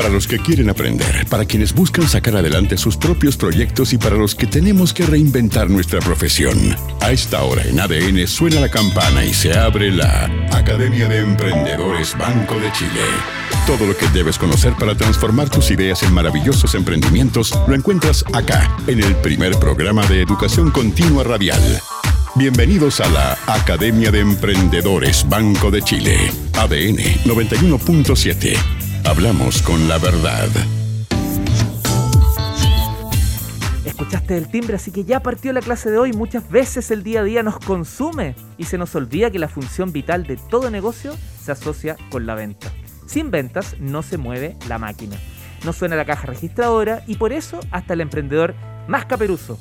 para los que quieren aprender, para quienes buscan sacar adelante sus propios proyectos y para los que tenemos que reinventar nuestra profesión. A esta hora en ADN suena la campana y se abre la Academia de Emprendedores Banco de Chile. Todo lo que debes conocer para transformar tus ideas en maravillosos emprendimientos lo encuentras acá, en el primer programa de educación continua radial. Bienvenidos a la Academia de Emprendedores Banco de Chile, ADN 91.7. Hablamos con la verdad. Escuchaste el timbre, así que ya partió la clase de hoy. Muchas veces el día a día nos consume y se nos olvida que la función vital de todo negocio se asocia con la venta. Sin ventas no se mueve la máquina. No suena la caja registradora y por eso hasta el emprendedor más caperuso,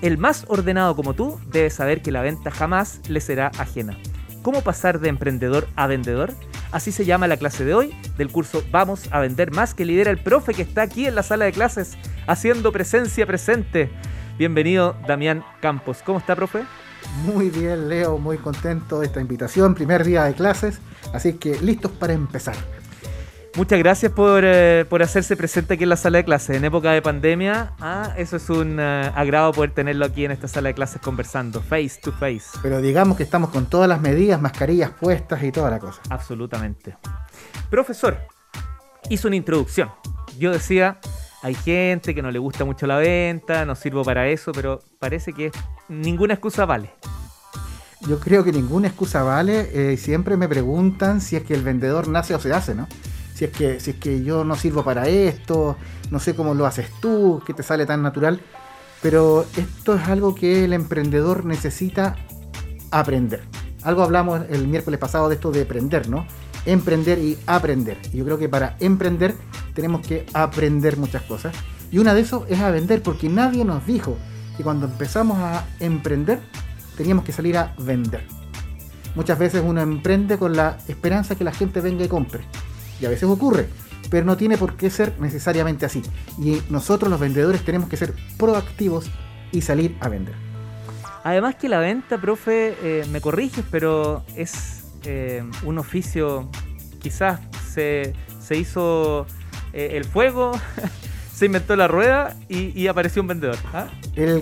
el más ordenado como tú, debe saber que la venta jamás le será ajena. ¿Cómo pasar de emprendedor a vendedor? Así se llama la clase de hoy del curso Vamos a Vender Más que lidera el profe que está aquí en la sala de clases haciendo presencia presente. Bienvenido Damián Campos. ¿Cómo está, profe? Muy bien, Leo, muy contento de esta invitación, primer día de clases, así que listos para empezar. Muchas gracias eh, por, hacerse presente aquí en la sala de clases. En época de pandemia, ah, eso es un eh, agrado poder tenerlo aquí en esta sala de clases conversando, face to face. Pero digamos que estamos con todas las medidas, mascarillas puestas y toda la cosa. Absolutamente. Profesor, hizo una introducción. Yo decía, hay gente que no le gusta mucho la venta, no sirvo para eso, pero parece que ninguna excusa vale. Yo creo que ninguna excusa vale. Eh, siempre me preguntan si es que el vendedor nace o se hace, ¿no? Si es que, si es que yo no sirvo para esto, no sé cómo lo haces tú, que te sale tan natural. Pero esto es algo que el emprendedor necesita aprender. Algo hablamos el miércoles pasado de esto de aprender, ¿no? Emprender y aprender. Y yo creo que para emprender tenemos que aprender muchas cosas. Y una de eso es a vender, porque nadie nos dijo que cuando empezamos a emprender teníamos que salir a vender. Muchas veces uno emprende con la esperanza que la gente venga y compre y a veces ocurre, pero no tiene por qué ser necesariamente así. Y nosotros los vendedores tenemos que ser proactivos y salir a vender. Además que la venta, profe, eh, me corriges, pero es eh, un oficio, quizás se, hizo eh, el fuego, se inventó la rueda y, apareció un vendedor. ¿ah?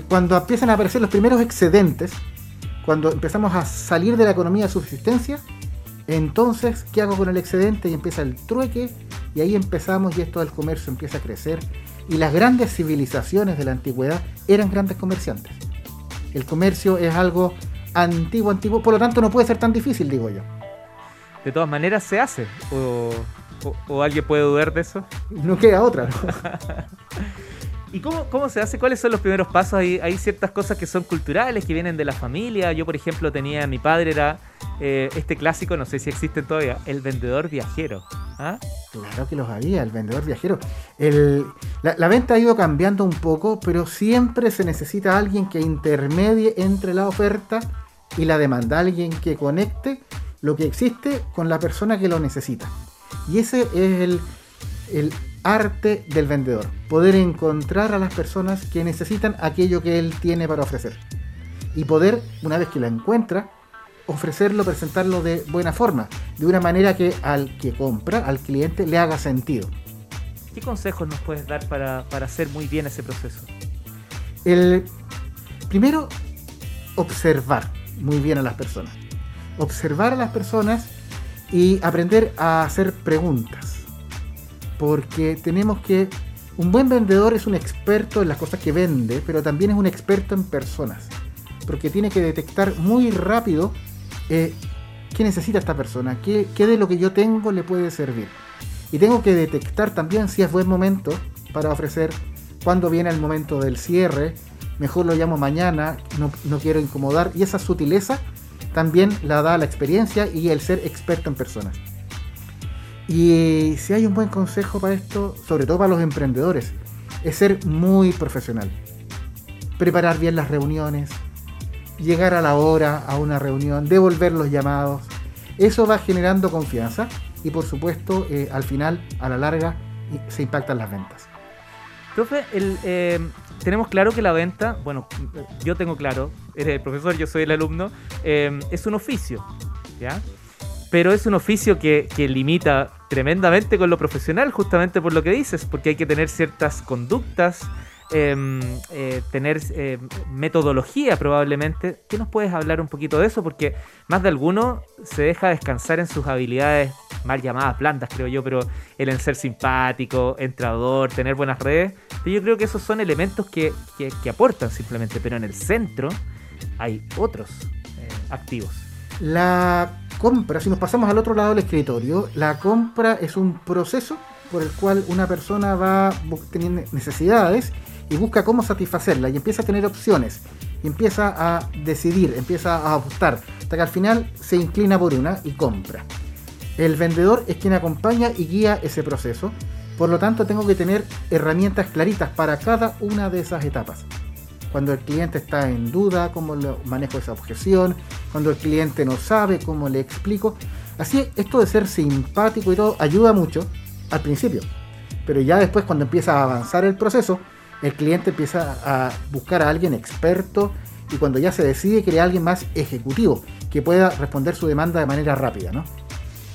cuando empiezan a aparecer los primeros excedentes, cuando empezamos a salir de la economía de subsistencia, entonces, ¿qué hago con el excedente? Y empieza el trueque, y ahí empezamos y esto del comercio empieza a crecer. Y las grandes civilizaciones de la antigüedad eran grandes comerciantes. El comercio es algo antiguo, antiguo, por lo tanto no puede ser tan difícil, digo yo. De todas maneras se hace, o, alguien puede dudar de eso. No queda otra. ¿Y cómo, cómo, se hace? ¿Cuáles son los primeros pasos? Hay, hay ciertas cosas que son culturales, que vienen de la familia. Yo, por ejemplo, tenía, mi padre era eh, este clásico, no sé si existen todavía, el vendedor viajero. ¿Ah? Claro que los había, el vendedor viajero. la, venta ha ido cambiando un poco, pero siempre se necesita alguien que intermedie entre la oferta y la demanda, alguien que conecte lo que existe con la persona que lo necesita. Y ese es el, el arte del vendedor, poder encontrar a las personas que necesitan aquello que él tiene para ofrecer. Y poder, una vez que lo encuentra, ofrecerlo, presentarlo de buena forma, de una manera que al que compra, al cliente, le haga sentido. ¿Qué consejos nos puedes dar para, hacer muy bien ese proceso? El primero, observar muy bien a las personas. Observar a las personas y aprender a hacer preguntas porque tenemos que... Un buen vendedor es un experto en las cosas que vende, pero también es un experto en personas, porque tiene que detectar muy rápido eh, qué necesita esta persona, qué, qué de lo que yo tengo le puede servir. Y tengo que detectar también si es buen momento para ofrecer, cuando viene el momento del cierre, mejor lo llamo mañana, no, no, quiero incomodar. Y esa sutileza también la da la experiencia y el ser experto en personas. Y si hay un buen consejo para esto, sobre todo para los emprendedores, es ser muy profesional. Preparar bien las reuniones, llegar a la hora a una reunión, devolver los llamados. Eso va generando confianza y por supuesto eh, al final, a la larga, se impactan las ventas. Profe, eh, tenemos claro que la venta, bueno, yo tengo claro, eres el profesor, yo soy el alumno, eh, es un oficio, ¿ya? Pero es un oficio que, que limita tremendamente con lo profesional, justamente por lo que dices, porque hay que tener ciertas conductas, em, eh, tener eh, metodología probablemente. ¿Qué nos puedes hablar un poquito de eso? Porque más de alguno se deja descansar en sus habilidades mal llamadas blandas, creo yo, pero el en ser simpático, entrador, tener buenas redes. yo creo que esos son elementos que, que, aportan simplemente, pero en el centro hay otros eh, activos. La compra, si nos pasamos al otro lado del escritorio, la compra es un proceso por el cual una persona va teniendo necesidades y busca cómo satisfacerlas y empieza a tener opciones y empieza a decidir, empieza a optar, hasta que al final se inclina por una y compra. El vendedor es quien acompaña y guía ese proceso, por lo tanto tengo que tener herramientas claritas para cada una de esas etapas. Cuando el cliente está en duda, cómo manejo esa objeción, cuando el cliente no sabe, cómo le explico. Así, esto de ser simpático y todo ayuda mucho al principio, pero ya después cuando empieza a avanzar el proceso, el cliente empieza a buscar a alguien experto y cuando ya se decide, crea a alguien más ejecutivo que pueda responder su demanda de manera rápida, ¿no?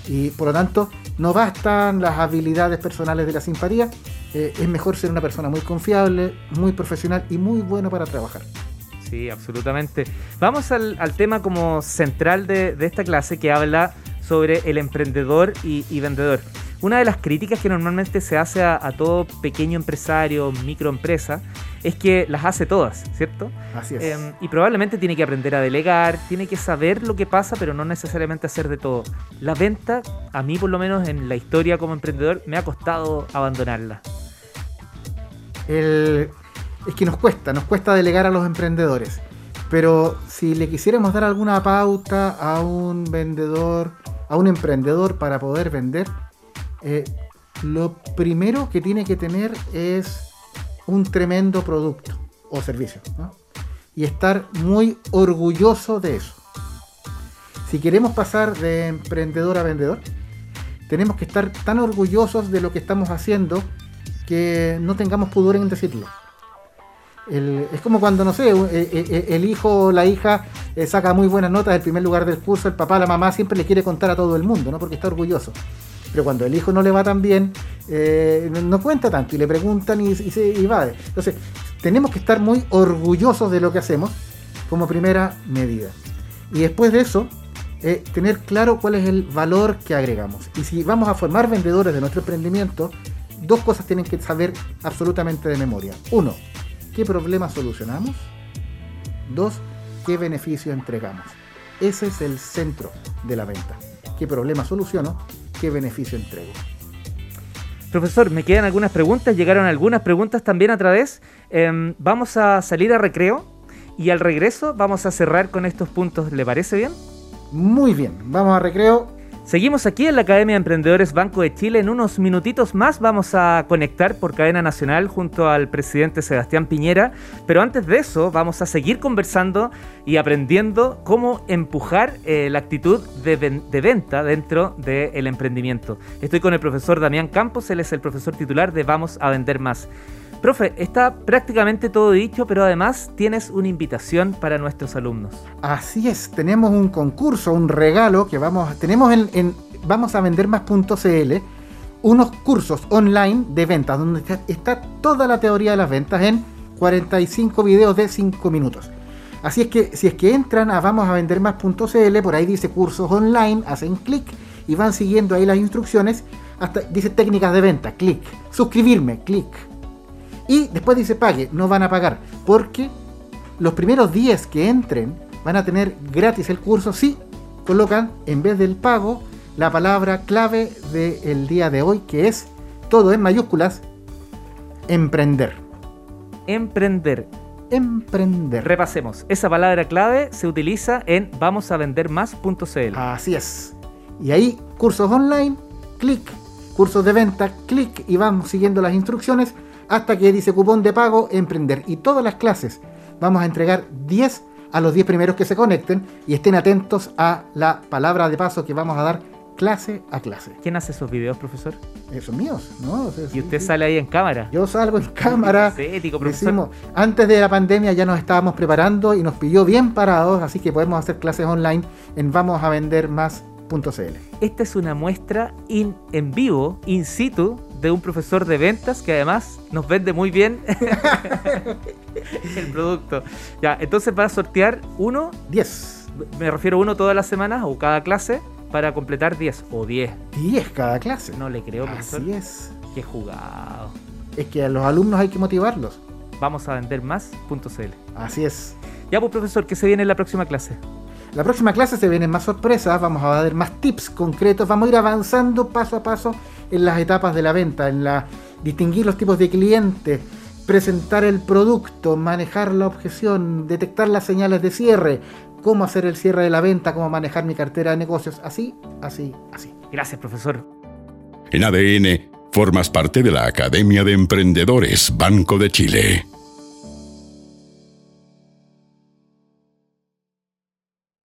Y por lo tanto, no bastan las habilidades personales de la simpatía, eh, es mejor ser una persona muy confiable, muy profesional y muy bueno para trabajar. Sí, absolutamente. Vamos al, tema como central de, esta clase que habla sobre el emprendedor y vendedor. Una de las críticas que normalmente se hace a, todo pequeño empresario, microempresa, es que las hace todas, ¿cierto? Así es. Em, y probablemente tiene que aprender a delegar, tiene que saber lo que pasa, pero no necesariamente hacer de todo. La venta, a mí por lo menos en la historia como emprendedor, me ha costado abandonarla. Es que nos cuesta, nos cuesta delegar a los emprendedores. Pero si le quisiéramos dar alguna pauta a un vendedor, a un emprendedor para poder vender, eh, lo primero que tiene que tener es un tremendo producto o servicio. Y estar muy orgulloso de eso. Si queremos pasar de emprendedor a vendedor, tenemos que estar tan orgullosos de lo que estamos haciendo que no tengamos pudor en decirlo. Es como cuando, no sé, eh, eh, el hijo o la hija saca muy buenas notas del primer lugar del curso, el papá, la mamá siempre le quiere contar a todo el mundo, ¿no? Porque está orgulloso pero cuando el hijo no le va tan bien, eh, no cuenta tanto y le preguntan y, se evade. Entonces, tenemos que estar muy orgullosos de lo que hacemos como primera medida. Y después de eso, eh, tener claro cuál es el valor que agregamos. Y si vamos a formar vendedores de nuestro emprendimiento, dos cosas tienen que saber absolutamente de memoria. Uno, ¿qué problema solucionamos? Dos, ¿qué beneficio entregamos? Ese es el centro de la venta. ¿Qué problema soluciono? qué beneficio entrego. Profesor, me quedan algunas preguntas, llegaron algunas preguntas también a través. Em, vamos a salir a recreo y al regreso vamos a cerrar con estos puntos. ¿Le parece bien? Muy bien, vamos a recreo Seguimos aquí en la Academia de Emprendedores Banco de Chile. En unos minutitos más vamos a conectar por cadena nacional junto al presidente Sebastián Piñera. Pero antes de eso vamos a seguir conversando y aprendiendo cómo empujar eh, la actitud de, venta dentro del emprendimiento. Estoy con el profesor Damián Campos, él es el profesor titular de Vamos a Vender Más. Profe, está prácticamente todo dicho, pero además tienes una invitación para nuestros alumnos. Así es, tenemos un concurso, un regalo que vamos, tenemos en, vamos a vender más.cl unos cursos online de ventas donde está, toda la teoría de las ventas en 45 videos de 5 minutos. Así es que si es que entran a vamos a vender más.cl, por ahí dice cursos online, hacen clic y van siguiendo ahí las instrucciones, hasta dice técnicas de venta, clic, suscribirme, clic y después dice pague, no van a pagar, porque los primeros 10 que entren van a tener gratis el curso si colocan en vez del pago la palabra clave del día de hoy, que es todo en mayúsculas, emprender. Emprender. Emprender. Repasemos. Esa palabra clave se utiliza en vamosavender.más.cl. Así es. Y ahí, cursos online, clic. Cursos de venta, clic. Y vamos siguiendo las instrucciones hasta que dice cupón de pago, emprender. Y todas las clases vamos a entregar 10 a los 10 primeros que se conecten y estén atentos a la palabra de paso que vamos a dar clase a clase. ¿Quién hace esos videos, profesor? Esos míos, ¿no? y usted sale ahí en cámara. Yo salgo en cámara. Ético, profesor. antes de la pandemia ya nos estábamos preparando y nos pilló bien parados, así que podemos hacer clases online en vamos a vender más Esta es una muestra in- en vivo, in situ, de un profesor de ventas que además nos vende muy bien el producto. Ya, entonces va a sortear uno, 10. me refiero a uno todas las semanas o cada clase para completar 10 o 10. 10 cada clase. No le creo, profesor. Así es. Qué jugado. Es que a los alumnos hay que motivarlos. Vamos a vender más.cl. Así es. Ya, pues profesor, ¿qué se viene en la próxima clase? La próxima clase se vienen más sorpresas, vamos a dar más tips concretos, vamos a ir avanzando paso a paso en las etapas de la venta, en la distinguir los tipos de clientes, presentar el producto, manejar la objeción, detectar las señales de cierre, cómo hacer el cierre de la venta, cómo manejar mi cartera de negocios, así, así, así. Gracias, profesor. En ADN, formas parte de la Academia de Emprendedores Banco de Chile.